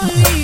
slowly